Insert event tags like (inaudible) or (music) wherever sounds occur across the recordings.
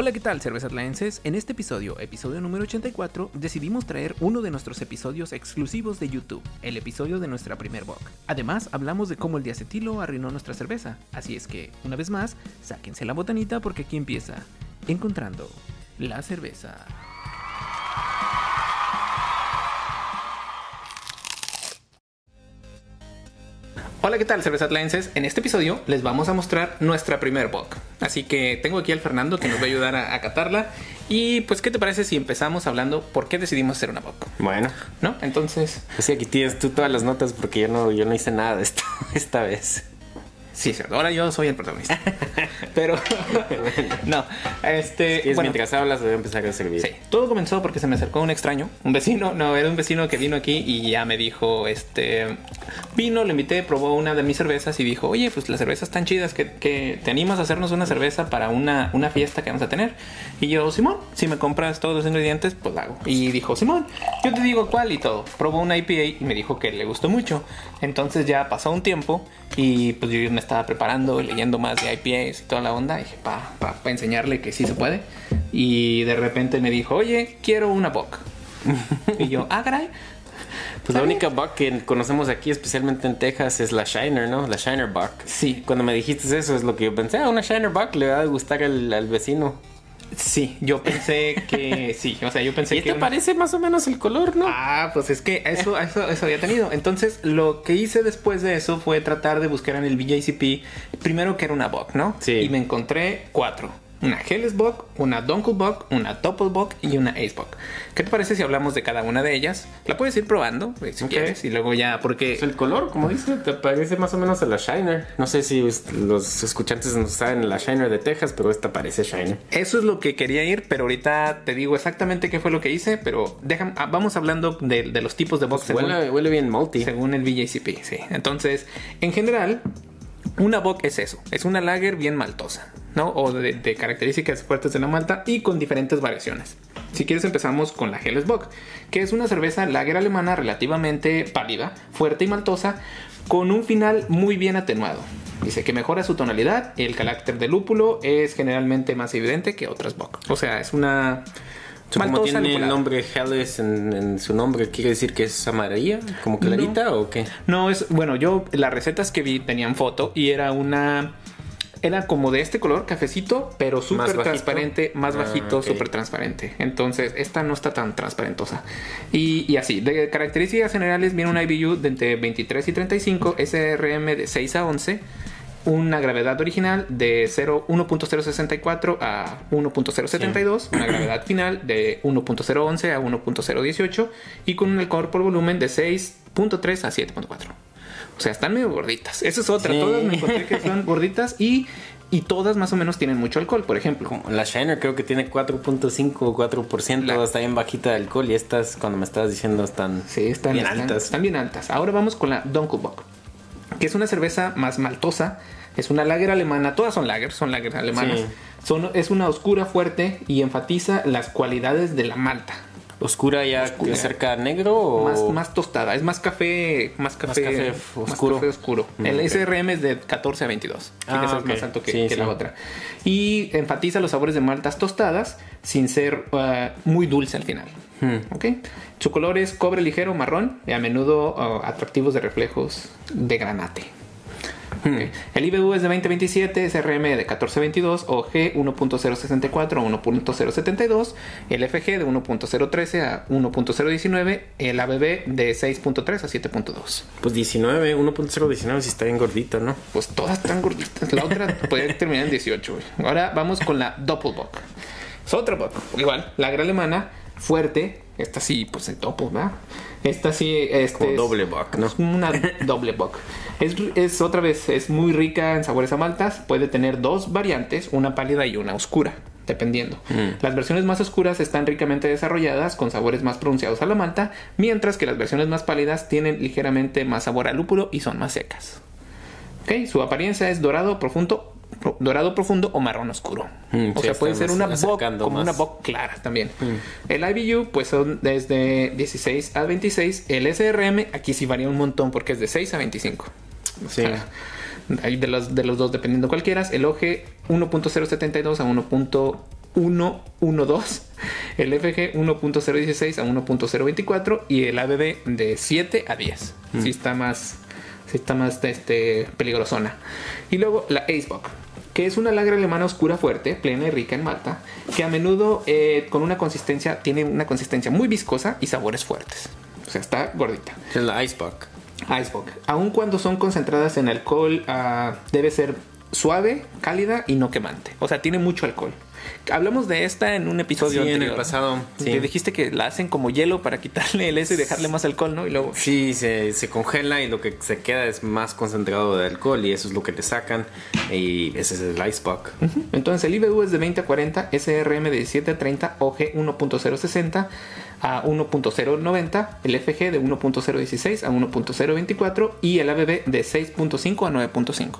Hola, ¿qué tal, cervezas atlanenses? En este episodio, episodio número 84, decidimos traer uno de nuestros episodios exclusivos de YouTube, el episodio de nuestra primer bock. Además, hablamos de cómo el diacetilo arruinó nuestra cerveza, así es que, una vez más, sáquense la botanita porque aquí empieza Encontrando la cerveza. Hola, ¿qué tal, cerveza atlanenses? En este episodio les vamos a mostrar nuestra primer bock. Así que tengo aquí al Fernando que nos va a ayudar a, a catarla. Y pues, ¿qué te parece si empezamos hablando por qué decidimos hacer una bock? Bueno, ¿No? Entonces, así aquí tienes tú todas las notas porque yo no, yo no hice nada de esto (laughs) esta vez. Sí, cierto. Ahora yo soy el protagonista. (laughs) Pero, (laughs) no. Este, es bueno, mientras hablas voy a empezar a servir. Sí, todo comenzó porque se me acercó un extraño, un vecino, no, era un vecino que vino aquí y ya me dijo, este, vino, le invité, probó una de mis cervezas y dijo, oye, pues las cervezas están chidas, que, que te animas a hacernos una cerveza para una, una fiesta que vamos a tener. Y yo, Simón, si me compras todos los ingredientes, pues la hago. Y dijo, Simón, yo te digo cuál y todo. Probó una IPA y me dijo que le gustó mucho. Entonces ya pasó un tiempo y pues yo me estaba preparando, leyendo más de IPAs y toda la onda. Y dije, para pa, pa enseñarle que sí se puede. Y de repente me dijo, oye, quiero una bock. y yo, ah, caray. Pues la única buck que conocemos aquí, especialmente en Texas, es la Shiner, ¿no? La Shiner Buck. Sí, Cuando me dijiste eso es lo que yo pensé, ah, una Shiner Buck le va a gustar al, al vecino. Sí, yo pensé que (laughs) sí. O sea, yo pensé ¿Y que. te una- parece más o menos el color, no? Ah, pues es que eso, eso, eso había tenido. Entonces, lo que hice después de eso fue tratar de buscar en el BJCP, primero que era una Bock, ¿no? Sí. Y me encontré cuatro. Una Helles Bock, una Dunkel Bock, una Doppel Bock y una Ace Bock. ¿Qué te parece si hablamos de cada una de ellas? La puedes ir probando, eh, si quieres, y luego ya, porque... Pues el color, como dice, te parece más o menos a la Shiner. No sé si los escuchantes no saben la Shiner de Texas, pero esta parece Shiner. Eso es lo que quería ir, pero ahorita te digo exactamente qué fue lo que hice, pero déjame, ah, vamos hablando de, de los tipos de box según- Huele, huele bien multi. según el BJCP, sí. Entonces, en general, una Bock es eso, es una lager bien maltosa, ¿no? O de, características fuertes de la malta y con diferentes variaciones. Si quieres empezamos con la Helles Bock, que es una cerveza lager alemana relativamente pálida, fuerte y maltosa, con un final muy bien atenuado. Dice que mejora su tonalidad, el carácter de lúpulo es generalmente más evidente que otras Bock. O sea, es una Como tiene el nombre Helles en, en su nombre, ¿quiere decir que es amarilla? ¿Como clarita o qué? No, es bueno, yo las recetas que vi tenían foto y era una era como de este color, cafecito, pero súper transparente, más Ah, bajito, ok. súper transparente. Entonces, esta no está tan transparentosa. Y, y así, de características generales, viene una IBU de entre 23 y 35, SRM de 6 a 11, una gravedad original de 0 1.064 a 1.072, una gravedad final de 1.011 a 1.018 y con un alcohol por volumen de 6.3 a 7.4. O sea, están medio gorditas. Esa es otra. Sí. Todas me encontré que son gorditas y, y todas más o menos tienen mucho alcohol, por ejemplo. Como la Shiner creo que tiene 4.5 o 4%, La- está bien bajita de alcohol y estas, cuando me estabas diciendo, están Sí, están bien están- altas. Están bien altas. Ahora vamos con la Dunkelbock, que es una cerveza más maltosa. Es una lager alemana. Todas son lager, son lager alemanas. Sí. Son, es una oscura fuerte y enfatiza las cualidades de la malta. ¿Oscura ya Oscura. cerca negro o...? Más, más tostada, es más café, más café, café más oscuro. café oscuro. Mm, El. SRM es de 14 a 22. Ah, Fíjese, es ok. más alto que, Sí, que la otra. Y enfatiza los sabores de maltas tostadas sin ser uh, muy dulce al final. Hmm. ¿Ok? Su color es cobre ligero marrón y a menudo uh, atractivos de reflejos de granate. Hmm. El IBU es de 2027, SRM de 1422, OG 1.064 a 1.072, el FG de 1.013 a 1.019, el ABB de 6.3 a 7.2. Pues 19, 1.019 si está bien gordito, ¿no? Pues todas están gorditas. La otra (laughs) puede terminar en 18. güey. Ahora vamos con la Doppelbock. Es otra Bock. Igual, la gran alemana, fuerte. Esta sí, pues el Doppel, ¿verdad? Esta sí, este Como es- doble Bock, ¿no? es una doble bock. Es, es otra vez, es muy rica en sabores a maltas. Puede tener dos variantes, una pálida y una oscura, dependiendo. Mm. Las versiones más oscuras están ricamente desarrolladas, con sabores más pronunciados a la malta, mientras que las versiones más pálidas tienen ligeramente más sabor a lúpulo y son más secas. Ok, Su apariencia es dorado profundo, pro- dorado profundo o marrón oscuro. Mm, o sí, sea, puede ser una acercando como más. una bock clara también. El IBU, pues son desde 16 a 26. El SRM, aquí sí varía un montón porque es de 6 a 25. O Sí. hay de los, de los dos dependiendo cualquiera. El OG 1.072 a 1. 1.12, el FG 1.016 a 1.024 y el ABB de 7 a 10. Sí está más, sí está más este, peligrosona. Y luego la Acebock, que es una lagra alemana oscura fuerte, plena y rica en malta, que a menudo eh, con una consistencia, tiene una consistencia muy viscosa y sabores fuertes. O sea, está gordita. Es la Icebox. Icebox. Aun cuando son concentradas en alcohol, ah, debe ser suave, cálida y no quemante. O sea, tiene mucho alcohol. Hablamos de esta en un episodio Sí, en anterior. el pasado. Que Sí, dijiste que la hacen como hielo para quitarle el eso y dejarle más alcohol, ¿no? Y luego Sí, se, se congela y lo que se queda es más concentrado de alcohol y eso es lo que te sacan. Y ese es el Icebox. Entonces el IBU es de 20 a 40, SRM de 17 a 30, OG 1.060 a 1.090, el FG de 1.016 a 1.024 y el ABB de 6.5 a 9.5.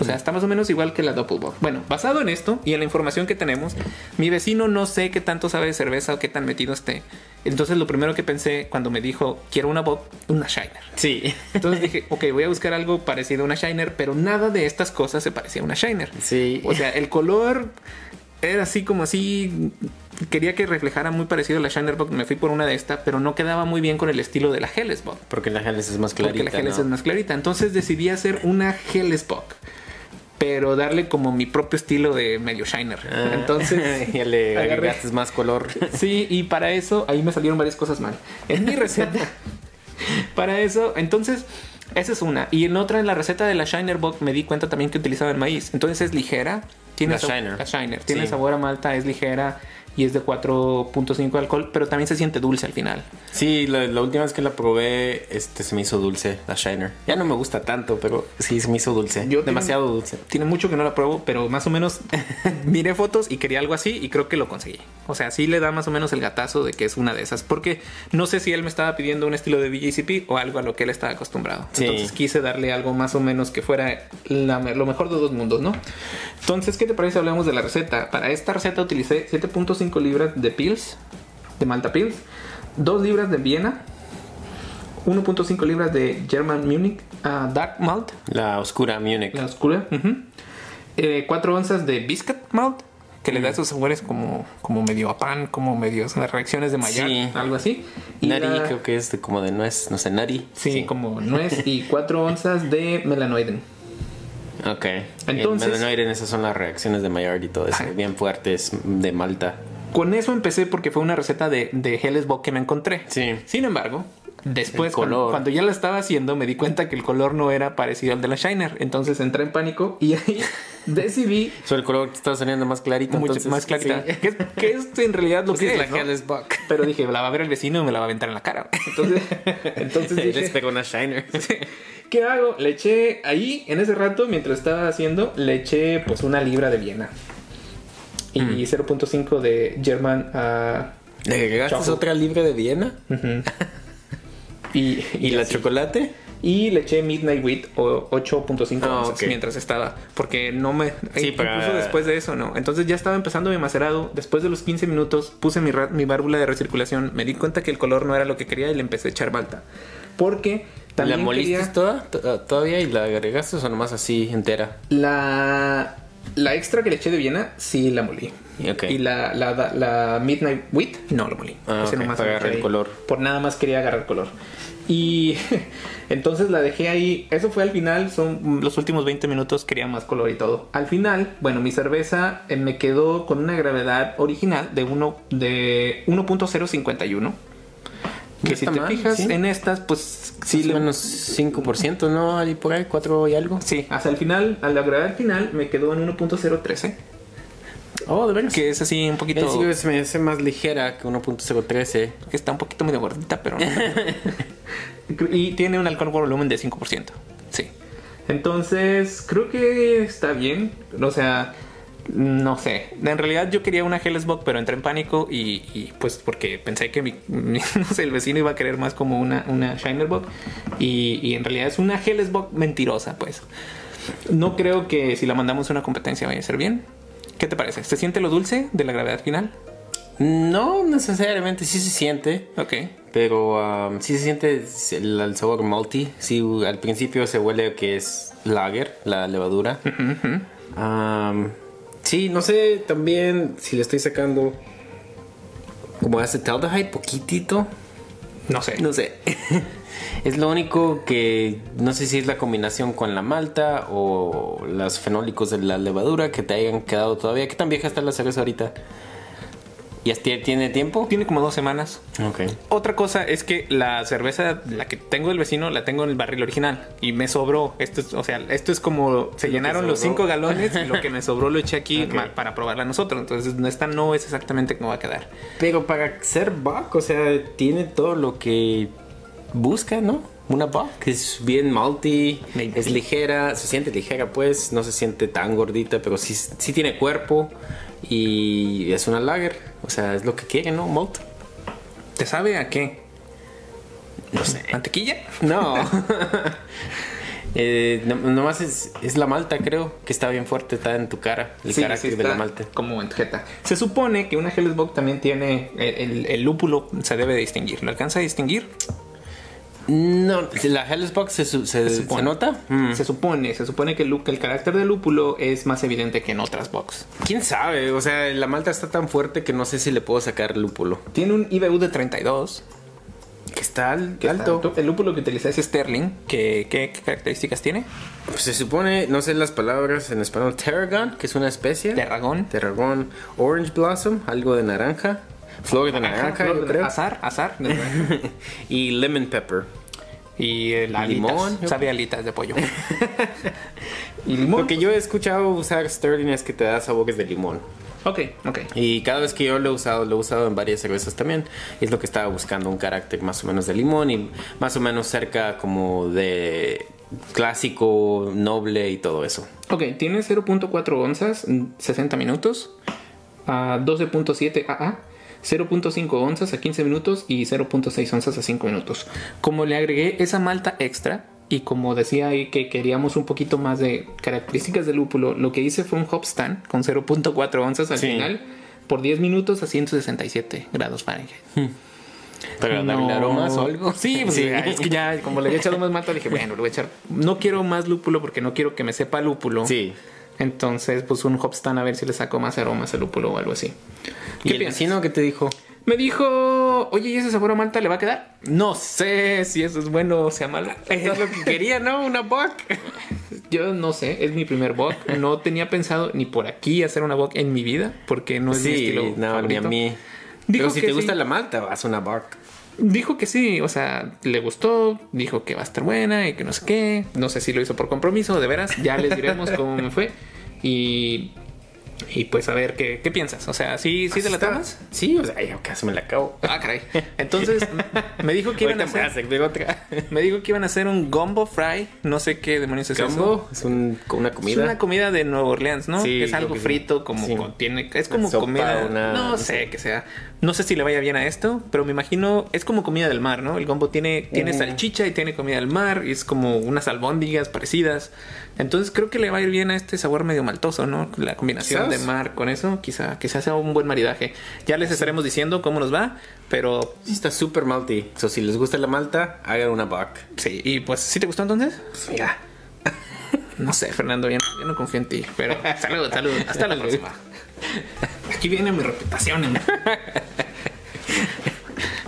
O sea, está más o menos igual que la Doppelbock. Bueno, basado en esto y en la información que tenemos, mi vecino no sé qué tanto sabe de cerveza o qué tan metido esté. Entonces lo primero que pensé cuando me dijo, quiero una Bock, una Shiner. Sí. Entonces dije, ok, voy a buscar algo parecido a una Shiner, pero nada de estas cosas se parecía a una Shiner. Sí. O sea, el color era así como así. Quería que reflejara muy parecido a la Shiner Bock. Me fui por una de esta, pero no quedaba muy bien con el estilo de la Hellesbock. Porque la Helles es más Porque clarita. la Helles ¿no? es más clarita. Entonces decidí hacer una Hellesbock. Pero darle como mi propio estilo de medio Shiner. Ah, (laughs) Entonces. ya le agregaste más color. (laughs) Sí, y para eso ahí me salieron varias cosas mal. En mi receta, (laughs) para eso, entonces, esa es una. Y en otra, en la receta de la Shiner Bock, me di cuenta también que utilizaba el maíz. Entonces es ligera. Tiene La Shiner. La Shiner. Tiene Sí. sabor a malta, es ligera y es de 4.5 de alcohol, pero también se siente dulce al final. Sí, la, la última vez que la probé, este se me hizo dulce, la Shiner. Ya no me gusta tanto, pero sí se me hizo dulce. Yo Demasiado tengo- dulce. Tiene mucho que no la pruebo, pero más o menos (laughs) miré fotos y quería algo así y creo que lo conseguí. O sea, sí le da más o menos el gatazo de que es una de esas, porque no sé si él me estaba pidiendo un estilo de VJCP o algo a lo que él estaba acostumbrado. Sí. Entonces quise darle algo más o menos que fuera la- lo mejor de dos mundos, ¿no? Entonces, ¿qué te parece si hablamos de la receta? Para esta receta utilicé 7.5 libras de Pils, de Malta Pils, 2 libras de Viena, 1.5 libras de German Munich ah, Dark Malt, La oscura Munich. la oscura. 4 onzas de biscuit malt. Que le da esos sabores como, como medio a pan, como medio las reacciones de Maillard, Sí. algo así. Y Nari, la- creo que es de, como de nuez, no sé, Nari. sí, como nuez. Y 4 onzas de melanoiden. Ok. Entonces- Entonces. en esas son las reacciones de Maillard y todo eso. Bien fuertes de Malta. Con eso empecé porque fue una receta de, de Hellesbock que me encontré. Sí. Sin embargo, después, cuando, cuando ya la estaba haciendo, me di cuenta que el color no era parecido al de la Shiner. Entonces entré en pánico y ahí decidí So, el color te está saliendo más clarito. mucho entonces, más clarita. sí. Que, es- que es en realidad lo Pues que es es, la ¿no? Hellesbock. Pero dije, la va a ver el vecino y me la va a aventar en la cara. Entonces, entonces (laughs) Les dije, pegó una Shiner. ¿qué hago? Le eché ahí, en ese rato, mientras estaba haciendo, le eché pues una libra de Viena. Y Mm. 0.5 de German. ah, ¿Le agregaste otra libre de Viena? (laughs) y, ¿Y la así. chocolate? Y le eché Midnight Wheat o 8.5 Ah, onzas mientras estaba. Porque no me. Sí, incluso para- después de eso, ¿no? Entonces ya estaba empezando mi macerado. Después de los 15 minutos puse mi, mi válvula de recirculación. Me di cuenta que el color no era lo que quería y le empecé a echar balta. Porque también ¿La moliste quería- toda, to- todavía y la agregaste o nomás así entera? La, la extra que le eché de Viena, sí la molí. Ok. Y la, la, la Midnight Wheat, no la molí. Ah, nomás para agarrar el color. Por nada más quería agarrar color. Y (laughs) entonces la dejé ahí. Eso fue al final. Son los últimos 20 minutos. Quería más color y todo. Al final, bueno, mi cerveza eh, me quedó con una gravedad original de, uno, de 1.051. Que si te mal, fijas sí. en estas, pues Sí, sí le, menos 5%, ¿no? Ahí por ahí, 4 y algo. Sí, hasta el final, a la gravedad final me quedó en 1.013. Oh, de veras. Que es así un poquito. Sí, se me hace más ligera que 1.013. Que está un poquito medio gordita, pero no. (laughs) y tiene un alcohol por volumen de 5%. Sí. Entonces, creo que está bien. O sea, no sé. En realidad yo quería una Hellesbock, pero entré en pánico y, y, pues porque pensé que mi, mi- (laughs) no sé, el vecino iba a querer más como una, una Shinerbock. Y, y en realidad es una Hellesbock mentirosa, pues. No creo que si la mandamos a una competencia vaya a ser bien. ¿Qué te parece? ¿Se siente lo dulce de la gravedad final? No necesariamente, sí se siente. Ok. Pero um, sí se siente el, el sabor malty. Sí, al principio se huele que es lager, la levadura. Um, Sí, no sé también si le estoy sacando como acetaldehyde, poquitito. No sé. No sé. (laughs) es lo único que no sé si es la combinación con la malta o los fenólicos de la levadura que te hayan quedado todavía. ¿Qué tan vieja está la cerveza ahorita? ¿Ya tiene tiempo? Tiene como dos semanas. Ok. Otra cosa es que la cerveza, la que tengo del vecino, la tengo en el barril original y me sobró. Esto es, o sea, esto es como se llenaron los cinco galones y lo que me sobró lo eché aquí (laughs) para probarla nosotros. Entonces, esta no es exactamente como va a quedar. Pero para ser Buck, o sea, tiene todo lo que busca, ¿no? Una Buck. Es bien malty, Maybe. es ligera, se siente ligera, pues, no se siente tan gordita, pero sí, sí tiene cuerpo y es una lager. O sea, es lo que quiere, ¿no? Malt. ¿Te sabe a qué? No sé. ¿Mantequilla? No. (laughs) (laughs) Eh, no- nomás es, es la malta, creo, que está bien fuerte, está en tu cara, el carácter de la malta. Como en jeta. Se supone que una Hellesbock también tiene el, el- el lúpulo, se debe de distinguir. ¿Lo alcanza a distinguir? No, la Hellesbox se, se, Se nota. Mm. Se supone, se supone que el, carácter del lúpulo es más evidente que en otras box. ¿Quién sabe? O sea, la malta está tan fuerte que no sé si le puedo sacar lúpulo. Tiene un IBU de 32. Que está al- que alto. está El lúpulo que utiliza es Sterling. ¿Qué, qué- qué características tiene? Pues se supone, no sé las palabras en español, Tarragon, que es una especie. Terragón. Tarragón. Orange Blossom, algo de naranja. Flor de naranja, yo creo. Azar, azar. (laughs) y Lemon Pepper. y el alitas. Limón. Sabe alitas de pollo. (laughs) y limón. Lo que yo he escuchado usar Sterling es que te da sabores de limón. Ok, ok. Y cada vez que yo lo he usado, lo he usado en varias cervezas también. Es lo que estaba buscando, un carácter más o menos de limón y más o menos cerca como de clásico, noble y todo eso. Ok, tiene 0.4 onzas, mm, 60 minutos. A 12.7 AA. 0.5 onzas a 15 minutos y 0.6 onzas a 5 minutos. Como le agregué esa malta extra y como decía ahí que queríamos un poquito más de características del lúpulo, lo que hice fue un hop stand con 0.4 onzas al Sí. final por 10 minutos a 167 grados Fahrenheit. Para No. darle aromas o algo. Sí, pues ya, es que ya, como le había echado más malta, dije, (laughs) bueno, le voy a echar. No quiero más lúpulo porque no quiero que me sepa lúpulo. Sí. Entonces, pues un hopstand a ver si le saco más aromas al lúpulo o algo así. ¿Y el piensas? vecino qué te dijo? Me dijo, oye, ¿y ese sabor a malta le va a quedar? No sé si eso es bueno o sea malo. (laughs) Es lo que quería, ¿no? Una buck. (laughs) Yo no sé, es mi primer bock. No tenía pensado ni por aquí hacer una bock en mi vida porque no es mi Sí, estilo no, ni a mí. Dijo Pero si te gusta la malta, haz una buck. Dijo que sí, o sea, le gustó, dijo que va a estar buena y que no sé qué. No sé si lo hizo por compromiso, de veras, ya les diremos (laughs) cómo me fue. Y, y pues a ver qué, qué piensas. O sea, ¿sí, sí te la tomas? Sí, o sea, ya casi me la acabo. Ah, caray. Entonces, (laughs) me dijo que iban a me hacer. otra. Me dijo que iban a hacer un gumbo fry. No sé qué demonios es eso. Combo es un- una Es comida. una comida de Nueva Orleans, ¿no? Sí, es algo que frito, como Sí. contiene. Es como sopa, comida. una- no no sé qué sea. No sé si le vaya bien a esto, pero me imagino. Es como comida del mar, ¿no? El gombo tiene, tiene Mm. salchicha y tiene comida del mar. Y es como unas albóndigas parecidas. Entonces creo que le va a ir bien a este sabor medio maltoso, ¿no? La combinación Quizás. de mar con eso, quizá, quizá sea un buen maridaje. Ya les estaremos diciendo cómo nos va, pero Sí, está súper malty. So, si les gusta la malta, hagan una buck. sí. Y pues, ¿sí te gustó entonces? Pues mira. No sé, Fernando, yo no, no confío en ti, pero (laughs) salud, salud. Hasta la próxima. Aquí viene mi reputación.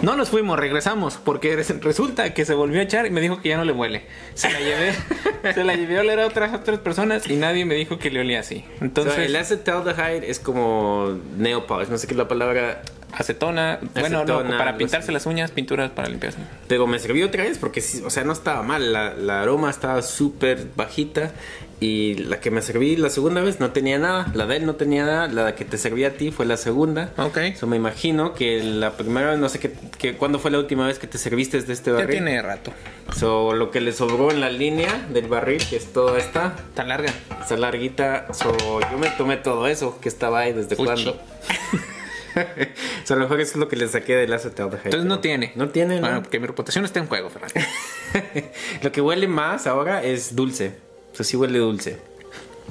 No nos fuimos, regresamos, porque res- resulta que se volvió a echar y me dijo que ya no le huele. Se la llevé, (laughs) se la llevé a oler a otras, otras personas y nadie me dijo que le olía así. Entonces, Entonces, el acetaldehyde es como nail polish, no sé qué es la palabra, acetona, bueno, no, para pintarse las uñas, pinturas para limpiarse. pero me sirvió otra vez porque, o sea, no estaba mal, la, la aroma estaba súper bajita y la que me serví la segunda vez no tenía nada, la de él no tenía nada, la que te serví a ti fue la segunda. Ok. So, me imagino que la primera vez, no sé qué, qué- cuándo fue la última vez que te serviste de este Ya barril. tiene rato. So, lo que le sobró en la línea del barril, que es toda esta, Tan larga. esa larguita, so, yo me tomé todo eso que estaba ahí desde cuando. (laughs) so, a lo mejor eso es lo que le saqué del acetaldehyde. Entonces no tiene. No tiene, Bueno, no. porque mi reputación está en juego, Fernando. (laughs) lo que huele más ahora es dulce. Eso sí huele dulce.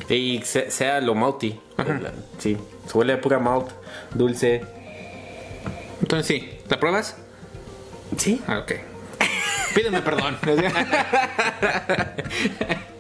Y se- sea lo malty. La- Sí, se huele a pura malt, dulce. Entonces sí, ¿la pruebas? Sí. Ah, ok. Pídeme perdón. (laughs) (laughs)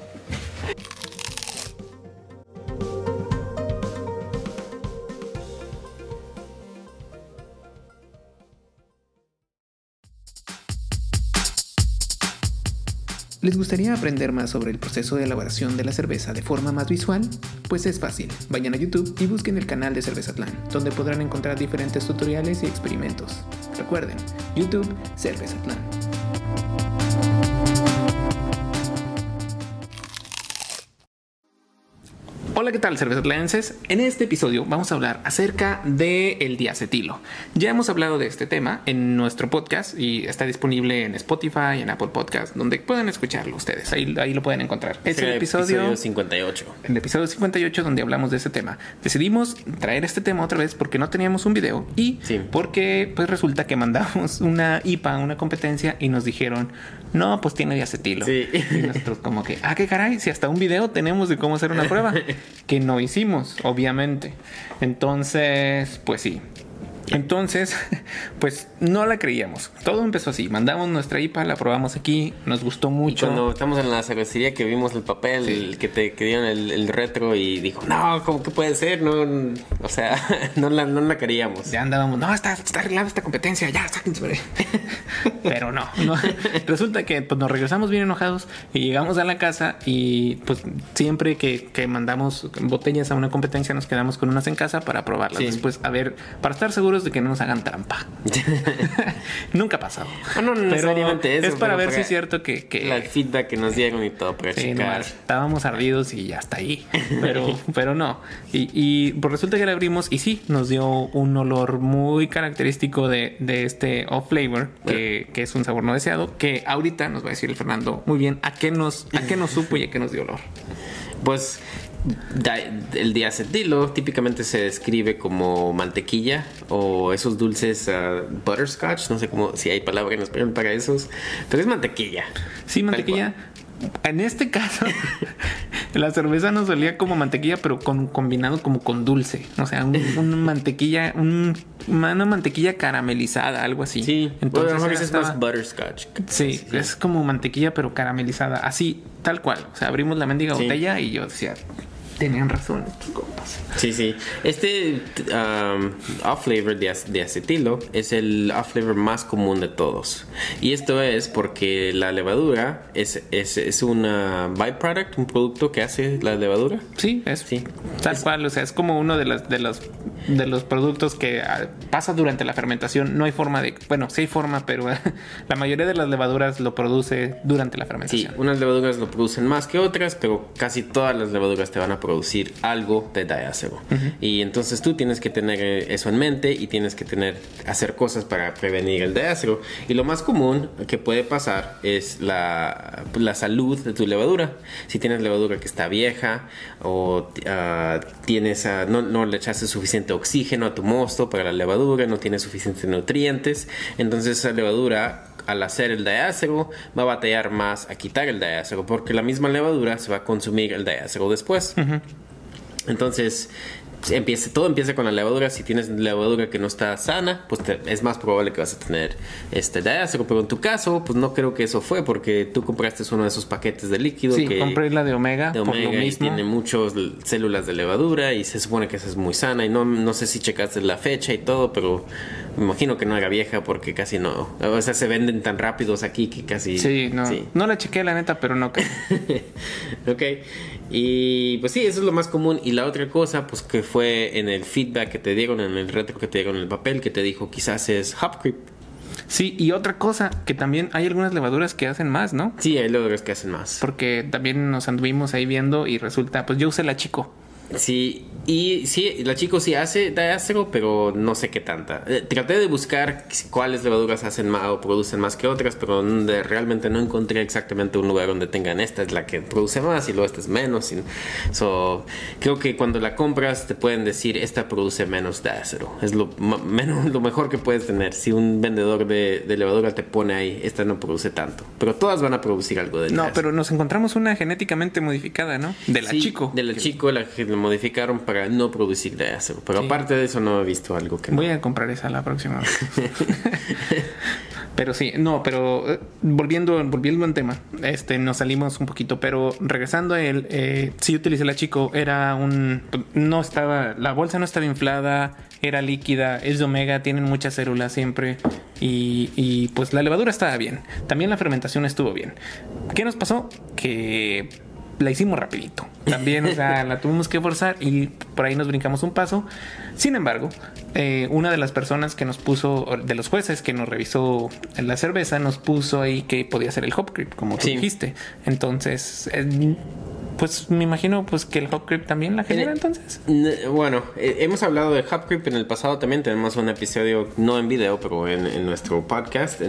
¿Les gustaría aprender más sobre el proceso de elaboración de la cerveza de forma más visual? Pues es fácil. Vayan a YouTube y busquen el canal de Cervezatlán, donde podrán encontrar diferentes tutoriales y experimentos. Recuerden, YouTube Cervezatlán. Hola, ¿qué tal, cervezatlenses? En este episodio vamos a hablar acerca del el diacetilo. Ya hemos hablado de este tema en nuestro podcast y está disponible en Spotify, en Apple Podcast, donde pueden escucharlo ustedes. Ahí, ahí lo pueden encontrar. Es el episodio, 58. El episodio 58 donde hablamos de ese tema. Decidimos traer este tema otra vez porque no teníamos un video y Sí. porque pues resulta que mandamos (laughs) una IPA, una competencia y nos dijeron, no, pues tiene diacetilo. Sí. Y nosotros como que, ah, qué caray, si hasta un video tenemos de cómo hacer una prueba, (laughs) que no hicimos, obviamente. Entonces, pues sí. Entonces, (laughs) pues no la creíamos. Todo empezó así. Mandamos nuestra IPA, la probamos aquí, nos gustó mucho. Cuando estamos en la cervecería que vimos el papel, el que te que dieron el, el retro y dijo, no, ¿cómo que puede ser? No, o sea, (laughs) no la, no la queríamos. Ya andábamos, no, está, está arreglada esta competencia, ya, sáquense. por (laughs) ahí". Pero no, no. Resulta que pues, nos regresamos bien enojados y llegamos a la casa y pues siempre que, que mandamos botellas a una competencia nos quedamos con unas en casa para probarlas. Sí. Después, a ver, para estar seguros de que no nos hagan trampa. (laughs) Nunca ha pasado. Ah, no, no Pero necesariamente eso, Es para pero ver si es cierto que... que La feedback que nos dieron y todo para Sí, estábamos ardidos y ya está ahí. (laughs) Pero, pero no. Y, y pues resulta que la abrimos y sí, nos dio un olor muy característico de, de este off flavor, que, que es un sabor no deseado, que ahorita nos va a decir el Fernando muy bien a qué nos, a qué nos supo y a qué nos dio olor. Pues el diacetilo típicamente se describe como mantequilla o esos dulces ah, butterscotch, no sé cómo si hay palabra en español para esos, pero es mantequilla. Sí, mantequilla. En este caso, (laughs) la cerveza nos olía como mantequilla, pero con combinado como con dulce. O sea, un, un (laughs) mantequilla, un, una mantequilla caramelizada, algo así. Sí, entonces es más estaba- butterscotch. Sí, es como mantequilla pero caramelizada, así, tal cual. O sea, abrimos la mendiga Sí. botella y yo decía, tenían razón estos compas. Sí, sí. Este um, off flavor de, ac- de acetilo es el off flavor más común de todos. Y esto es porque la levadura es, es, es una byproduct, un producto que hace la levadura. Sí, es Sí. tal cual, o sea, es como uno de los de los de los productos que ah, pasa durante la fermentación. No hay forma de, bueno, sí hay forma, pero (laughs) la mayoría de las levaduras lo produce durante la Sí, fermentación. unas levaduras lo producen más que otras, pero casi todas las levaduras te van a producir algo de diácero. Y entonces tú tienes que tener eso en mente y tienes que tener hacer cosas para prevenir el diácero. Y lo más común que puede pasar es la, la salud de tu levadura. Si tienes levadura que está vieja o ah, tienes ah, no, no le echaste suficiente oxígeno a tu mosto para la levadura, no tienes suficientes nutrientes, entonces esa levadura al hacer el diácero va a batallar más a quitar el diácero porque la misma levadura se va a consumir el diácero después. Entonces, empieza, todo empieza con la levadura. Si tienes levadura que no está sana, pues te- es más probable que vas a tener este diácero. Pero en tu caso, pues no creo que eso fue porque tú compraste uno de esos paquetes de líquido Sí, que compré la de Omega, de por omega lo y mismo. tiene muchas células de levadura y se supone que esa es muy sana y no, no sé si checaste la fecha y todo, pero me imagino que no era vieja porque casi no, o sea, se venden tan rápidos aquí que casi Sí, no, sí. no la chequé la neta, pero no (laughs) ok. Y pues sí, eso es lo más común. Y la otra cosa, pues que fue en el feedback que te dieron, en el retro que te dieron en el papel, que te dijo quizás es hop creep. Sí, y otra cosa, que también hay algunas levaduras que hacen más, ¿no? Sí, hay logros que hacen más. Porque también nos anduvimos ahí viendo y resulta, pues yo usé la chico. Sí, y sí, la chico sí hace diácero, pero no sé qué tanta. Eh, traté de buscar cuáles levaduras hacen más o producen más que otras, pero de- realmente no encontré exactamente un lugar donde tengan esta es la que produce más y luego esta es menos. y- so, creo que cuando la compras te pueden decir esta produce menos diácero. Es lo, menos, lo mejor que puedes tener. Si un vendedor de, de levadura te pone ahí, esta no produce tanto. Pero todas van a producir algo de No, pero nos encontramos una genéticamente modificada, ¿no? De la Sí, chico. De la Que- chico, la, la modificaron para no producir diácero. Pero aparte de eso no he visto algo que no. Voy a comprar esa la próxima vez. (laughs) Pero sí, no, pero eh, volviendo, volviendo al tema, este, nos salimos un poquito, pero regresando a él, eh, sí utilicé la chico, era un, no estaba, la bolsa no estaba inflada, era líquida, es de omega, tienen muchas células siempre y, y pues la levadura estaba bien, también la fermentación estuvo bien. ¿Qué nos pasó? Que la hicimos rapidito. También, o sea, la tuvimos que forzar y por ahí nos brincamos un paso. Sin embargo, eh, una de las personas que nos puso, de los jueces que nos revisó la cerveza, nos puso ahí que podía ser el hop creep, como tú dijiste. Entonces, eh, pues me imagino pues que el hop creep también la genera entonces. Bueno, eh, hemos hablado de hop creep en el pasado también. Tenemos un episodio, no en video, pero en, nuestro podcast,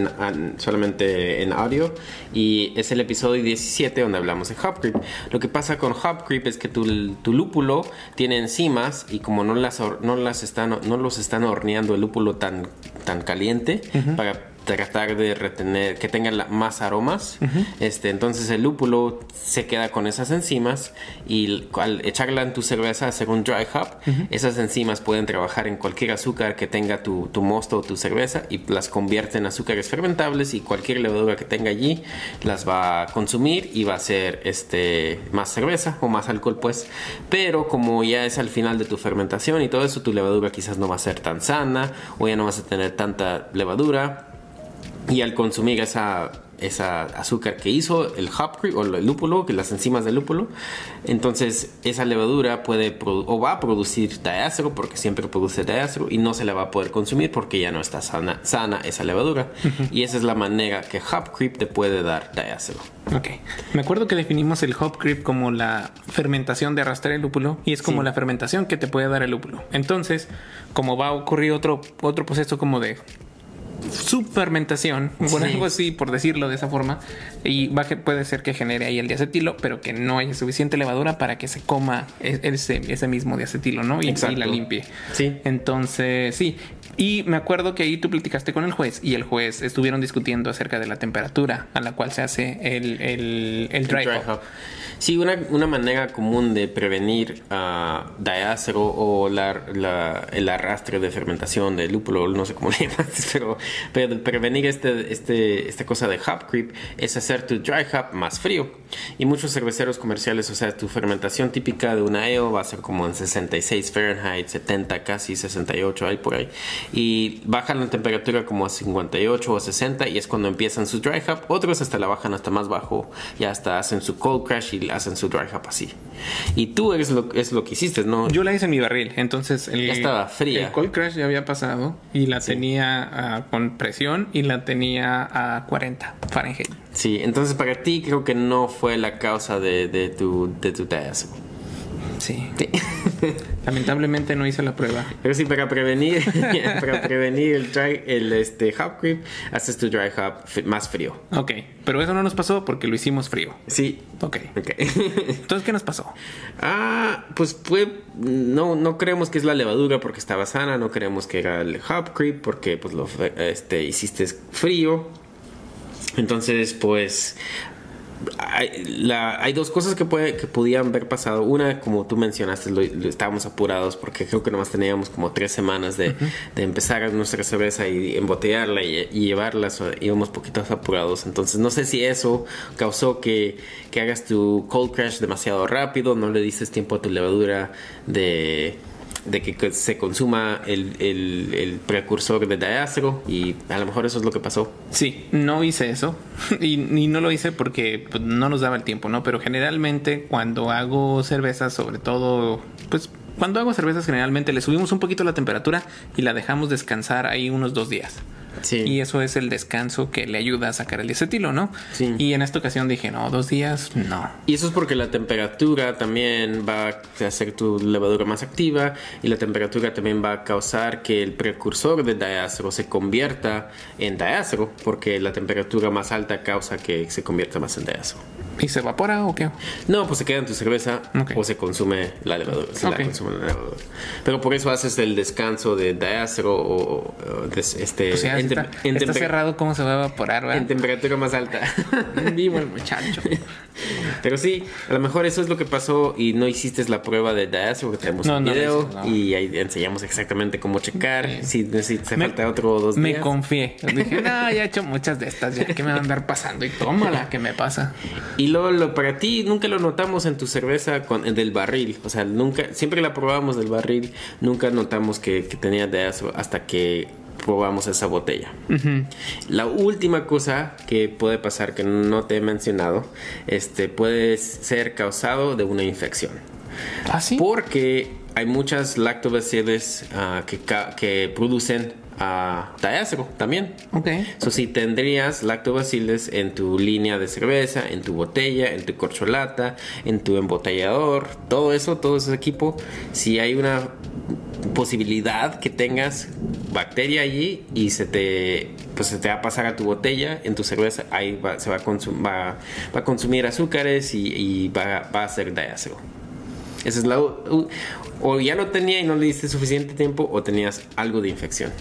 solamente en audio. Y es el episodio 17 donde hablamos de hop creep. Lo que pasa con hop creep es que tu, tu lúpulo tiene enzimas y como no las, no las están, no los están horneando el lúpulo tan, tan caliente para tratar de retener, que tengan más aromas. este, entonces el lúpulo se queda con esas enzimas y al echarla en tu cerveza, hacer un dry hop, esas enzimas pueden trabajar en cualquier azúcar que tenga tu, tu mosto o tu cerveza y las convierte en azúcares fermentables y cualquier levadura que tenga allí las va a consumir y va a ser este, más cerveza o más alcohol pues. Pero como ya es al final de tu fermentación y todo eso, tu levadura quizás no va a ser tan sana o ya no vas a tener tanta levadura y al consumir esa, esa azúcar que hizo el hop creep o el lúpulo, que las enzimas del lúpulo, entonces esa levadura puede o va a producir diácero porque siempre produce diácero y no se la va a poder consumir porque ya no está sana, sana esa levadura. Y esa es la manera que hop creep te puede dar diácero. Ok. Me acuerdo que definimos el hop creep como la fermentación de arrastrar el lúpulo y es como la fermentación que te puede dar el lúpulo. Entonces, como va a ocurrir otro, otro proceso como de subfermentación, bueno, algo así por decirlo de esa forma, y va puede ser que genere ahí el diacetilo, pero que no haya suficiente levadura para que se coma e, ese, ese mismo diacetilo, ¿no? Y, y, la limpie. Sí. Entonces, sí. Y me acuerdo que ahí tú platicaste con el juez y el juez estuvieron discutiendo acerca de la temperatura a la cual se hace el, el, el dry, hop. Sí, una, una manera común de prevenir uh, diácero o la, el arrastre de fermentación de lúpulo, no sé cómo (laughs) le llamas, pero, pero prevenir este, este, esta cosa de hop creep es hacer tu dry hop más frío. Y muchos cerveceros comerciales, o sea, tu fermentación típica de una ale va a ser como en 66 Fahrenheit, 70, casi 68, hay por ahí. Y bajan la temperatura como a 58 o 60 y es cuando empiezan su dry hop. Otros hasta la bajan hasta más bajo, ya hasta hacen su cold crash y hacen su dry hop así. Y tú eres lo, es lo que hiciste, ¿no? Yo la hice en mi barril, entonces el, ya estaba fría. El cold crash ya había pasado y la tenía ah, con presión y la tenía a 40 Fahrenheit. Sí, entonces para ti creo que no fue la causa de, de tu, de tu Sí. Lamentablemente no hice la prueba. Pero sí, para prevenir, (laughs) para prevenir el, dry, el este, hop creep, haces tu dry hop más frío. Ok, pero eso no nos pasó porque lo hicimos frío. Sí. Ok. okay. Entonces, ¿qué nos pasó? Ah, pues fue, no, no creemos que es la levadura porque estaba sana, no creemos que era el hop creep porque pues lo este, hiciste frío. Entonces, pues hay, la, hay dos cosas que, puede, que podían haber pasado. Una, como tú mencionaste, lo, estábamos apurados porque creo que nomás teníamos como tres semanas de, de empezar nuestra cerveza y embotellarla y, y llevarla. íbamos poquitos apurados. Entonces, no sé si eso causó que, que hagas tu cold crash demasiado rápido, no le dices tiempo a tu levadura de de que se consuma el, el, precursor de diácero y a lo mejor eso es lo que pasó. Sí, no hice eso (laughs) y, no lo hice porque pues, no nos daba el tiempo, ¿no? Pero generalmente cuando hago cervezas, sobre todo, pues cuando hago cervezas generalmente le subimos un poquito la temperatura y la dejamos descansar ahí unos dos días. Y eso es el descanso que le ayuda a sacar el diacetilo, ¿no? Sí. Y en esta ocasión dije, no, dos días, no. Y eso es porque la temperatura también va a hacer tu levadura más activa y la temperatura también va a causar que el precursor de diácero se convierta en diácero porque la temperatura más alta causa que se convierta más en diácero. ¿Y se evapora o qué? No, pues se queda en tu cerveza o se consume la levadura. Pero por eso haces el descanso de diácero o, este... está, cerrado, ¿cómo se va a evaporar? En temperatura más alta. (laughs) Vivo el muchacho. (laughs) Pero sí, a lo mejor eso es lo que pasó y no hiciste la prueba de diáceto que tenemos No, un no, video no, no. y ahí enseñamos exactamente cómo checar. Si necesitas falta otro o dos Me días. confié. Dije, no, ya he hecho muchas de estas, ya que me va a andar pasando y tómala, que me pasa. Y luego lo, para ti nunca lo notamos en tu cerveza con, del barril. O sea, nunca, siempre la probamos del barril, nunca notamos que, que tenía diáceto hasta que probamos esa botella. La última cosa que puede pasar que no te he mencionado, este puede ser causado de una infección. ¿Ah, sí? Porque hay muchas lactobacilos ah, que, que producen ah, diáceto también. Ok. So, si tendrías lactobacilos en tu línea de cerveza, en tu botella, en tu corcholata, en tu embotellador, todo eso, todo ese equipo, si hay una posibilidad que tengas bacteria allí y se te pues se te va a pasar a tu botella en tu cerveza ahí va- se va a, consum- va, va a consumir azúcares y, y va, va a hacer diáceto esa es la o ya lo tenía y no le diste suficiente tiempo o tenías algo de infección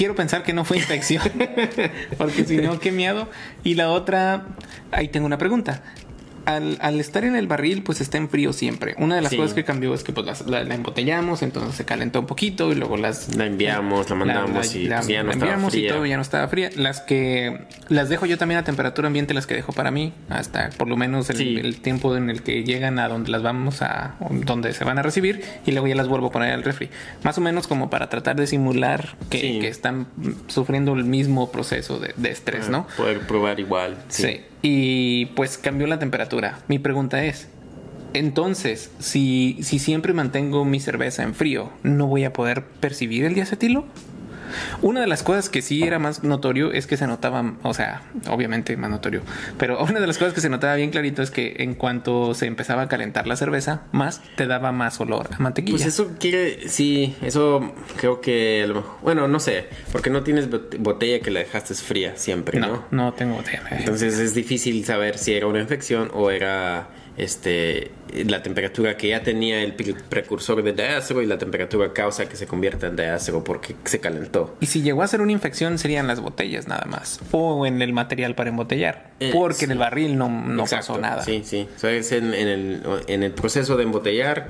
Quiero pensar que no fue infección. (laughs) Porque si no, qué miedo. Y la otra, ahí tengo una pregunta. Al, al estar en el barril, pues está en frío siempre. Una de las Sí. cosas que cambió es que pues las- la, la embotellamos, entonces se calentó un poquito y luego las la enviamos la mandamos y pues, ya no enviamos y fría todo ya no estaba fría. Las que las dejo yo también a temperatura ambiente, las que dejo para mí, hasta por lo menos el, Sí. el tiempo en el que llegan a donde las vamos a, donde se van a recibir y luego ya las vuelvo a poner al refri. Más o menos como para tratar de simular que, Sí. que están sufriendo el mismo proceso de, de estrés, ¿no? poder probar igual Sí. Y pues cambió la temperatura. Mi pregunta es, entonces, si, si siempre mantengo mi cerveza en frío, ¿no voy a poder percibir el diacetilo? Una de las cosas que sí era más notorio es que se notaba, o sea, obviamente más notorio, pero (laughs) una de las cosas que se notaba bien clarito es que en cuanto se empezaba a calentar la cerveza, más te daba más olor a mantequilla. Pues eso quiere, sí, eso creo que a lo mejor, bueno, no sé, porque no tienes bot- botella que la dejaste fría siempre, ¿no? no, no tengo botella. Entonces es difícil saber si era una infección o era este la temperatura que ya tenía el pre- precursor de diácero y la temperatura causa que se convierta en diácero porque se calentó. Y si llegó a ser una infección serían las botellas nada más. O en el material para embotellar. Eh, porque sí. en el barril no, no Exacto, pasó nada. Sí, sí. O sea, es en, en el, en el proceso de embotellar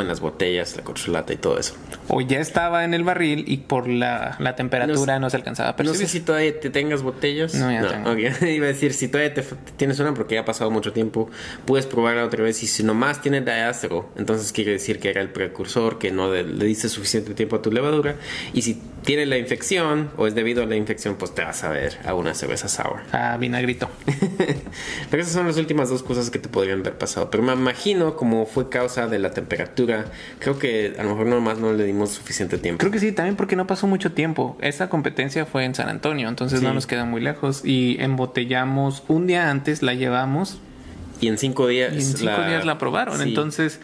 en las botellas, la corcholata y todo eso. O ya estaba en el barril y por la, la temperatura no, se alcanzaba a No percibir. sé si todavía te tengas botellas. No, ya tengo. ok. (laughs) Iba a decir, si todavía te, tienes una porque ya ha pasado mucho tiempo, puedes probarla otra vez. Y si nomás tiene diácero, entonces quiere decir que era el precursor, que no le, le diste suficiente tiempo a tu levadura. Y si tiene la infección o es debido a la infección, pues te vas a ver a una cerveza sour. (laughs) Ah, vinagrito. Pero esas son las últimas dos cosas que te podrían haber pasado. Pero me imagino como fue causa de la temperatura. Creo que a lo mejor nomás no le dimos suficiente tiempo. Creo que sí, también porque no pasó mucho tiempo. Esa competencia fue en San Antonio, entonces Sí. no nos queda muy lejos. Y embotellamos un día antes, la llevamos Y en cinco días. y en cinco días la probaron. sí. Entonces,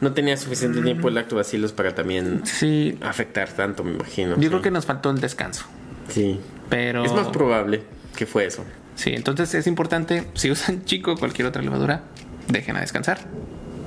No tenía suficiente tiempo el lactobacilos para también sí, afectar tanto, me imagino. yo sí. creo que nos faltó el descanso. Sí. Pero Es más probable que fue eso. Sí, entonces es importante, si usan chico o cualquier otra levadura, dejen a descansar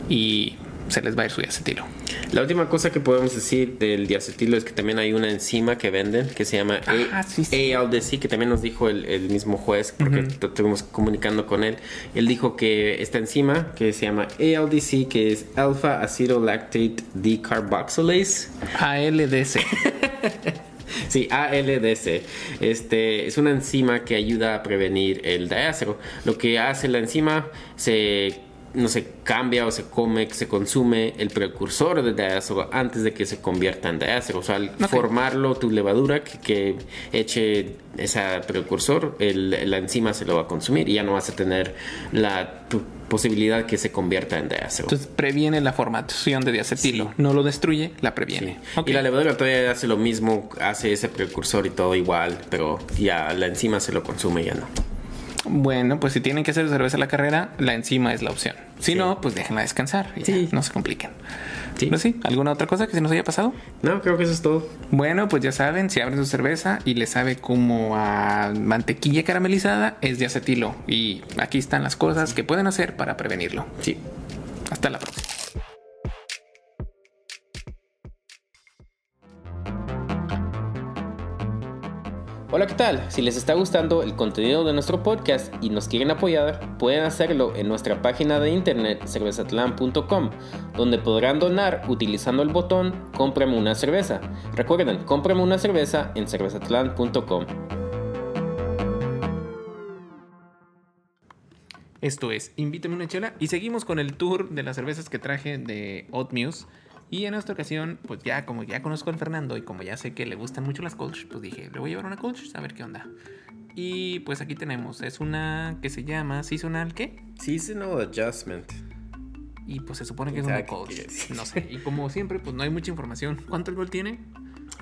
y se les va a ir su diacetilo. La última cosa que podemos decir del diacetilo es que también hay una enzima que venden que se llama Ah, sí, sí. ALDC, que también nos dijo el, el mismo juez, porque t- estuvimos comunicando con él. Él dijo que esta enzima, que se llama ALDC, que es Alpha Acetolactate Decarboxylase, ALDC. (laughs) Sí, ALDC. Este es una enzima que ayuda a prevenir el diácero. Lo que hace la enzima se no se cambia o se come, se consume el precursor de diácero antes de que se convierta en diácero. O sea, al formarlo tu levadura que, que eche ese precursor, el- la enzima se lo va a consumir y ya no vas a tener la tu- posibilidad que se convierta en diácero. Entonces previene la formación de diacetilo. No lo destruye, la previene. Y la levadura todavía hace lo mismo, hace ese precursor y todo igual, pero ya la enzima se lo consume y ya no. Bueno, pues si tienen que hacer cerveza a la carrera, la enzima es la opción. Si Sí. no, pues déjenla descansar. y ya. No se compliquen. Sí. Pero sí, ¿alguna otra cosa que se nos haya pasado? No, creo que eso es todo. Bueno, pues ya saben, si abren su cerveza y le sabe como a mantequilla caramelizada, es diacetilo. Y aquí están las cosas que pueden hacer para prevenirlo. Sí. Hasta la próxima. Hola, ¿qué tal? Si les está gustando el contenido de nuestro podcast y nos quieren apoyar, pueden hacerlo en nuestra página de internet cervezatlan.com, donde podrán donar utilizando el botón Cómprame una cerveza. Recuerden, cómprame una cerveza en cervezatlan.com. Esto es Invítame una chela y seguimos con el tour de las cervezas que traje de Oat Muse. Y en esta ocasión, pues ya como ya conozco al Fernando y como ya sé que le gustan mucho las Colch, pues dije, le voy a llevar una Colch a ver qué onda. Y pues aquí tenemos, es una que se llama Seasonal, ¿qué? Seasonal Adjustment. Y pues se supone que es una Colch. No sé, y como siempre, pues no hay mucha información. ¿Cuánto alcohol tiene?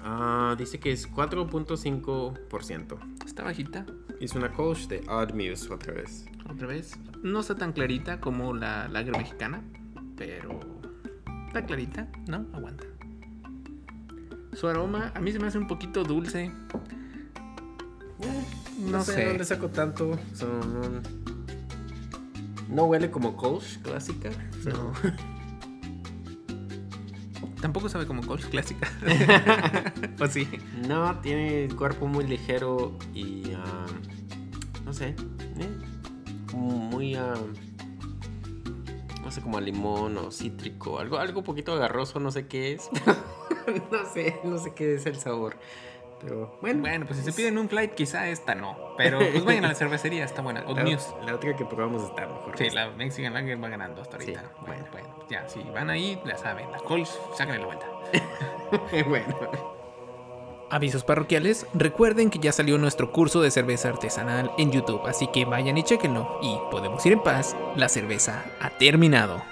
Ah, dice que es 4.5%. Está bajita. Es una Colch de Odd Muse otra vez. Otra vez. No está tan clarita como la lager mexicana, pero Está clarita, ¿no? Aguanta. Su aroma a mí se me hace un poquito dulce. Eh, no, sé, dónde saco tanto. no huele como Kolsch clásica. No. Tampoco sabe como Kolsch clásica. (laughs) ¿O sí? No, tiene el cuerpo muy ligero y. Ah, no sé. Eh, muy. Uh, no sé, como a limón o cítrico, algo, algo poquito agarroso, no sé qué es. (laughs) no sé, no sé qué es el sabor. Pero bueno. Bueno, pues si se piden un flight, quizá esta no. Pero (laughs) pues vayan a la cervecería, está buena. la, News. La otra que probamos está mejor. Sí, la Mexican Lager va ganando hasta ahorita. bueno, bueno, ya, si van ahí, ya saben, las calls, sáquenle la vuelta. (laughs) bueno. Avisos parroquiales, recuerden que ya salió nuestro curso de cerveza artesanal en YouTube, así que vayan y chequenlo y podemos ir en paz, la cerveza ha terminado.